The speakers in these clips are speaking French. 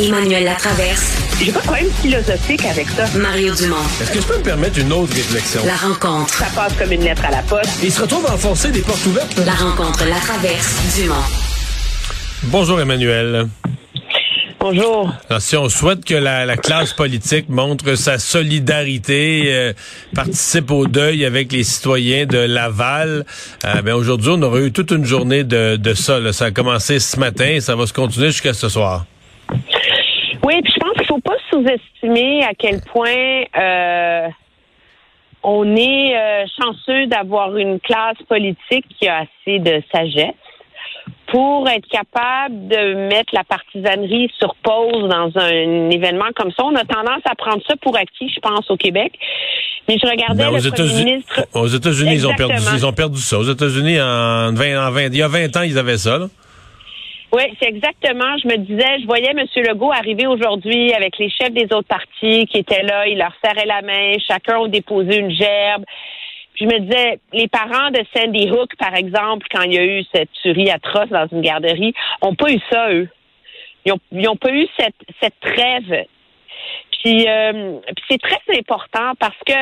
Emmanuel Latraverse. J'ai pas de problème philosophique avec ça. Mario Dumont. Est-ce que je peux me permettre une autre réflexion? La rencontre. Ça passe comme une lettre à la poste. Il se retrouve à enfoncer des portes ouvertes. La rencontre, la traverse, Dumont. Bonjour Emmanuel. Bonjour. Alors, si on souhaite que la, la classe politique montre sa solidarité, euh, participe au deuil avec les citoyens de Laval, euh, ben aujourd'hui, on aurait eu toute une journée de, de ça. là. Ça a commencé ce matin, ça va se continuer jusqu'à ce soir. Oui, puis je pense qu'il faut pas sous-estimer à quel point euh, on est euh, chanceux d'avoir une classe politique qui a assez de sagesse pour être capable de mettre la partisanerie sur pause dans un événement comme ça. On a tendance à prendre ça pour acquis, je pense, au Québec. Mais je regardais Ben, aux le premier États-Unis, ministre. aux États-Unis, ils ont perdu, ils ont perdu ça. Aux États-Unis, en 20, en 20, il y a 20 ans, ils avaient ça. là. Oui, c'est exactement. Je me disais, je voyais M. Legault arriver aujourd'hui avec les chefs des autres partis qui étaient là. Il leur serrait la main. Chacun a déposé une gerbe. Puis je me disais, les parents de Sandy Hook, par exemple, quand il y a eu cette tuerie atroce dans une garderie, ont pas eu ça, eux. Ils ont, ils ont pas eu cette, cette trêve. Puis, euh, puis c'est très important parce que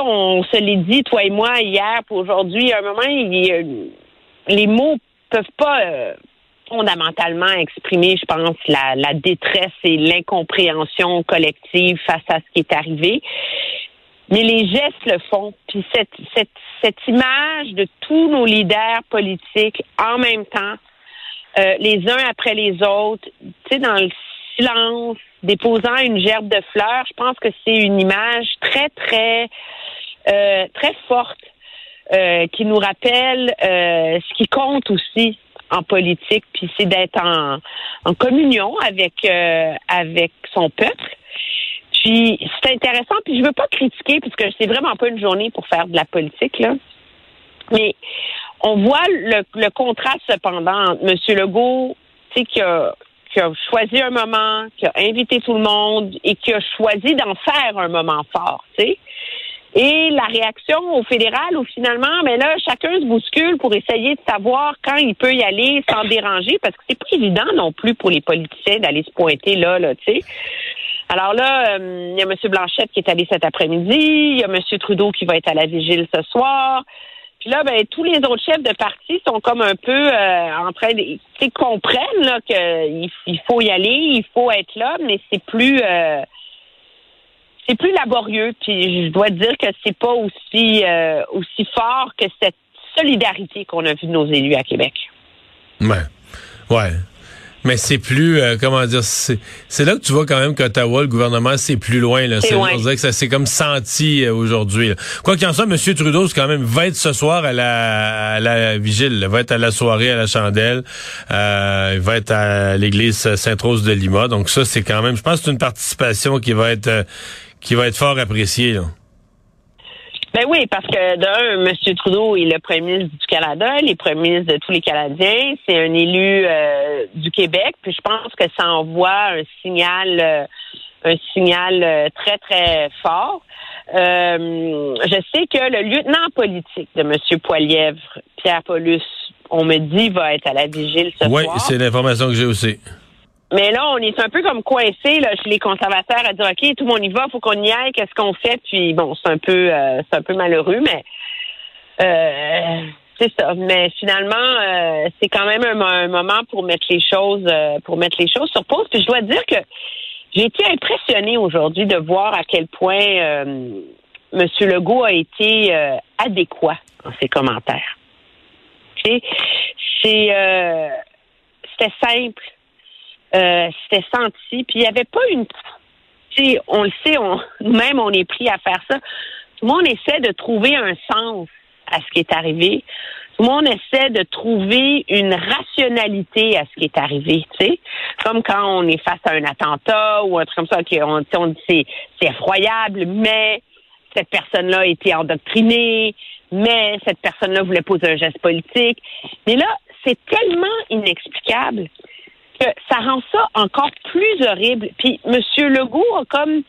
on se l'est dit, toi et moi, hier pour aujourd'hui, à un moment, les mots peuvent pas euh, fondamentalement exprimer, je pense, la, détresse et l'incompréhension collective face à ce qui est arrivé. Mais les gestes le font. Puis cette, cette, cette image de tous nos leaders politiques en même temps, euh, les uns après les autres, tu sais, dans le silence, déposant une gerbe de fleurs, je pense que c'est une image très, très, euh, très forte euh, qui nous rappelle ce qui compte aussi en politique, puis c'est d'être en, communion avec euh, avec son peuple. Puis c'est intéressant, puis je veux pas critiquer parce que c'est vraiment pas une journée pour faire de la politique là. Mais on voit le, le contraste cependant entre M. Legault, tu sais, qui a, qui a choisi un moment, qui a invité tout le monde et qui a choisi d'en faire un moment fort, tu sais. Et la réaction au fédéral, où finalement, mais là, chacun se bouscule pour essayer de savoir quand il peut y aller sans déranger, parce que c'est pas évident non plus pour les politiciens d'aller se pointer là, là, tu sais. Alors là, euh, il y a M. Blanchette qui est allé cet après-midi, il y a M. Trudeau qui va être à la vigile ce soir. Puis là, ben, tous les autres chefs de parti sont comme un peu euh, en train de, comprennent là qu'il il faut y aller, il faut être là, mais c'est plus, euh, c'est plus laborieux. Puis je dois dire que c'est pas aussi, euh, aussi fort que cette solidarité qu'on a vue de nos élus à Québec. Ouais. Ouais. Mais c'est plus, euh, comment dire, c'est c'est là que tu vois quand même qu'Ottawa, le gouvernement, c'est plus loin. Là. C'est. On dirait que ça s'est comme senti euh, aujourd'hui. Quoi qu'il en soit, M. Trudeau, c'est quand même, va être ce soir à la, à la vigile, là. va être à la soirée à la chandelle, euh, il va être à l'église Sainte-Rose de Lima. Donc ça, c'est quand même, je pense que c'est une participation qui va être, euh, qui va être fort appréciée. Là. Ben oui, parce que d'un, M. Trudeau est le premier ministre du Canada, il est premier ministre de tous les Canadiens, c'est un élu euh, du Québec, puis je pense que ça envoie un signal, euh, un signal euh, très très fort. Je sais que le lieutenant politique de M. Poilièvre, Pierre Paulus, on me dit va être à la vigile ce Oui, soir. c'est l'information que j'ai aussi. Mais là, on est un peu comme coincé là, chez les conservateurs à dire OK, tout le monde y va, faut qu'on y aille, qu'est-ce qu'on fait? Puis bon, c'est un peu euh, c'est un peu malheureux, mais euh, c'est ça. Mais finalement, euh, c'est quand même un, moment pour mettre les choses euh, pour mettre les choses sur pause. Puis je dois dire que j'ai été impressionnée aujourd'hui de voir à quel point euh, M. Legault a été euh, adéquat dans ses commentaires. Sais, C'est c'était simple. Euh, c'était senti. Puis il n'y avait pas une. Tu sais, on le sait, on, nous-mêmes, on est pris à faire ça. Tout le monde essaie de trouver un sens à ce qui est arrivé. Tout le monde essaie de trouver une rationalité à ce qui est arrivé, tu sais. Comme quand on est face à un attentat ou un truc comme ça, on dit c'est, c'est effroyable, mais cette personne-là a été endoctrinée, mais cette personne-là voulait poser un geste politique. Mais là, c'est tellement inexplicable que ça rend ça encore plus horrible. Puis M. Legault a comme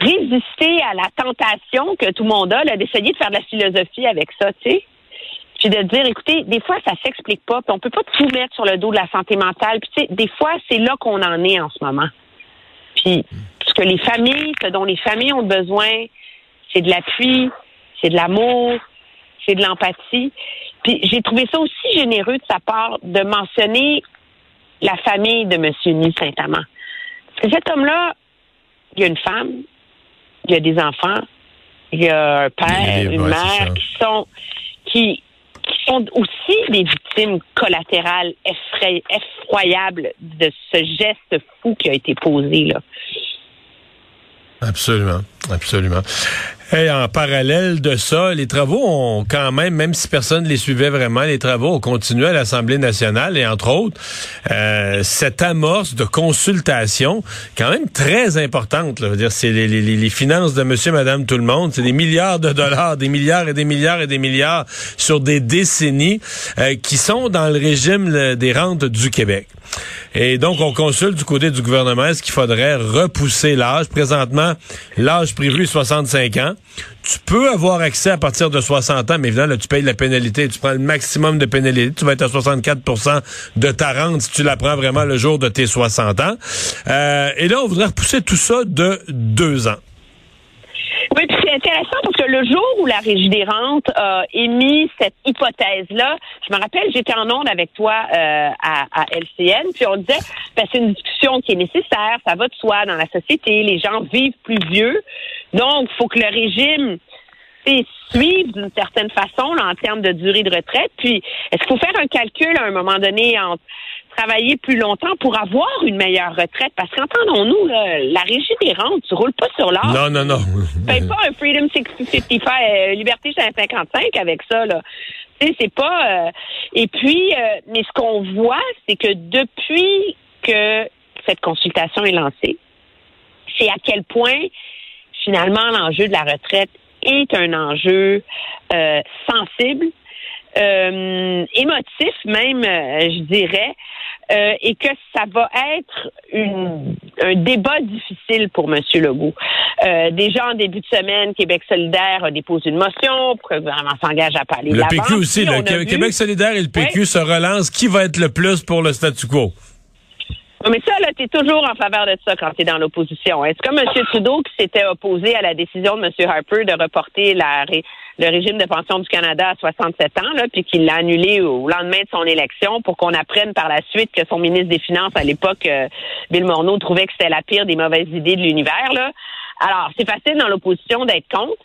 résisté à la tentation que tout le monde a d'essayer de faire de la philosophie avec ça, tu sais. puis de dire, écoutez, des fois, ça s'explique pas, puis on peut pas tout mettre sur le dos de la santé mentale. Puis, tu sais, des fois, c'est là qu'on en est en ce moment. Puis, ce que les familles, ce dont les familles ont besoin, c'est de l'appui, c'est de l'amour, c'est de l'empathie. Puis, j'ai trouvé ça aussi généreux de sa part de mentionner la famille de M. Ny Saint-Amand. Parce que cet homme-là, il y a une femme, il y a des enfants, il y a un père, une mère qui sont qui, qui sont aussi des victimes collatérales effroyables de ce geste fou qui a été posé là. Absolument, absolument. Et en parallèle de ça, les travaux ont quand même, même si personne ne les suivait vraiment, les travaux ont continué à l'Assemblée nationale et entre autres, euh, cette amorce de consultation, quand même très importante. Là, je veux dire, c'est les, les, les, finances de Monsieur, Madame, tout le monde, c'est des milliards de dollars, des milliards et des milliards et des milliards sur des décennies euh, qui sont dans le régime des rentes du Québec. Et donc, on consulte du côté du gouvernement est-ce qu'il faudrait repousser l'âge? Présentement, l'âge prévu est 65 ans. Tu peux avoir accès à partir de 60 ans, mais évidemment, là, tu payes la pénalité. Tu prends le maximum de pénalité. Tu vas être à 64% de ta rente si tu la prends vraiment le jour de tes 60 ans. Euh, et là, on voudrait repousser tout ça de deux ans. Oui, puis c'est intéressant parce le jour où la Régie des rentes a émis cette hypothèse-là, je me rappelle, j'étais en onde avec toi euh, à, LCN, puis on disait, ben, c'est une discussion qui est nécessaire, ça va de soi dans la société, les gens vivent plus vieux, donc il faut que le régime suive d'une certaine façon en termes de durée de retraite. Puis, est-ce qu'il faut faire un calcul à un moment donné entre travailler plus longtemps pour avoir une meilleure retraite? Parce qu'entendons-nous, la régie des rentes, tu roules pas sur l'or. Non, non, non. Tu pas un Freedom 655, euh, Liberté 55 avec ça, là. Tu sais, c'est pas... Euh, et puis, euh, mais ce qu'on voit, c'est que depuis que cette consultation est lancée, c'est à quel point, finalement, l'enjeu de la retraite est un enjeu sensible, euh, émotif même, euh, je dirais, euh, et que ça va être une, un débat difficile pour M. Legault. Euh, déjà en début de semaine, Québec solidaire a déposé une motion pour que le gouvernement s'engage à parler Le PQ aussi, le Québec solidaire et le PQ se relancent. Qui va être le plus pour le statu quo? Mais ça, là, t'es toujours en faveur de ça quand t'es dans l'opposition. Est-ce comme M. Trudeau qui s'était opposé à la décision de M. Harper de reporter le régime de pension du Canada à 67 ans, là, puis qu'il l'a annulé au lendemain de son élection pour qu'on apprenne par la suite que son ministre des Finances à l'époque, euh, Bill Morneau, trouvait que c'était la pire des mauvaises idées de l'univers, là. Alors, c'est facile dans l'opposition d'être contre.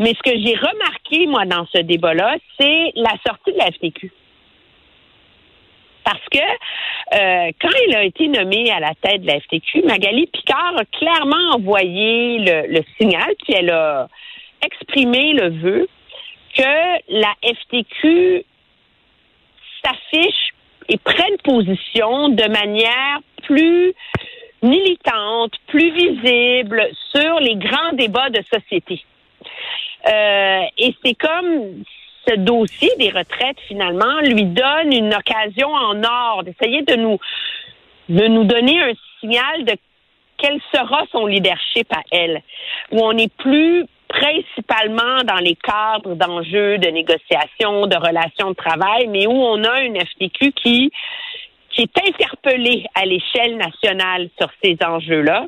Mais ce que j'ai remarqué, moi, dans ce débat-là, c'est la sortie de la FTQ. Parce que euh, quand il a été nommé à la tête de la FTQ, Magali Picard a clairement envoyé le, signal, puis elle a exprimé le vœu que la FTQ s'affiche et prenne position de manière plus militante, plus visible sur les grands débats de société. Euh, et c'est comme ce dossier des retraites, finalement, lui donne une occasion en or d'essayer de nous, de nous donner un signal de quel sera son leadership à elle, où on n'est plus principalement dans les cadres d'enjeux de négociation, de relations de travail, mais où on a une FTQ qui, qui est interpellée à l'échelle nationale sur ces enjeux-là.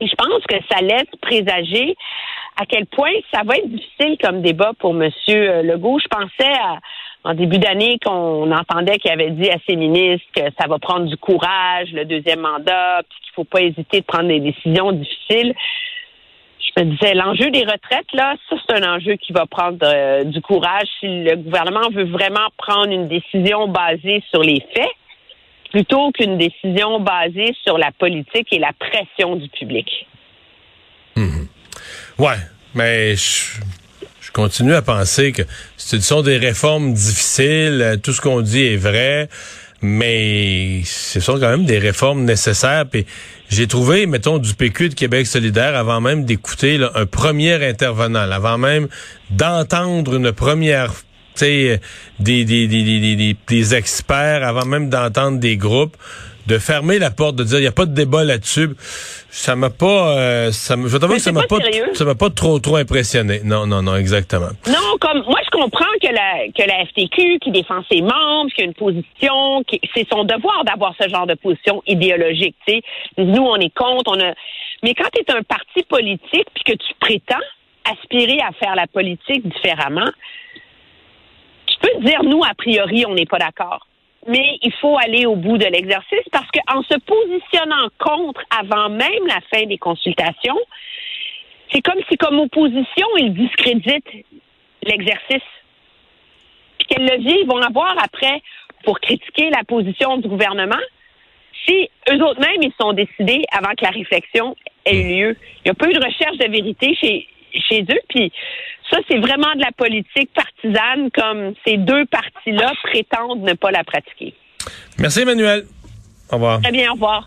Et je pense que ça laisse présager à quel point ça va être difficile comme débat pour M. Legault. Je pensais en début d'année qu'on entendait qu'il avait dit à ses ministres que ça va prendre du courage, le deuxième mandat, puis qu'il faut pas hésiter de prendre des décisions difficiles. Je me disais, l'enjeu des retraites, là, ça, c'est un enjeu qui va prendre euh, du courage si le gouvernement veut vraiment prendre une décision basée sur les faits plutôt qu'une décision basée sur la politique et la pression du public. Ouais, mais je, continue à penser que ce sont des réformes difficiles, tout ce qu'on dit est vrai, mais ce sont quand même des réformes nécessaires. Puis j'ai trouvé, mettons, du PQ de Québec solidaire avant même d'écouter un premier intervenant, avant même d'entendre une première des, des, des, des, des experts, avant même d'entendre des groupes de fermer la porte, de dire il n'y a pas de débat là-dessus, ça m'a pas, euh, ça, je que ça m'a pas, ça m'a pas trop trop impressionné. Non, non, non, exactement. Non, comme moi je comprends que la que la FTQ qui défend ses membres, qui a une position, qui c'est son devoir d'avoir ce genre de position idéologique. Tu sais, nous on est contre, on a, mais quand tu es un parti politique puis que tu prétends aspirer à faire la politique différemment, tu peux dire nous a priori on n'est pas d'accord mais il faut aller au bout de l'exercice parce qu'en se positionnant contre avant même la fin des consultations, c'est comme si, comme opposition, ils discréditent l'exercice. Puis quel levier ils vont avoir après pour critiquer la position du gouvernement? Si eux autres mêmes ils sont décidés avant que la réflexion ait eu lieu. Il n'y a pas eu de recherche de vérité chez, chez eux. Puis ça, c'est vraiment de la politique partisane, comme ces deux partis-là prétendent ne pas la pratiquer. Merci, Emmanuel. Au revoir. Très bien, au revoir.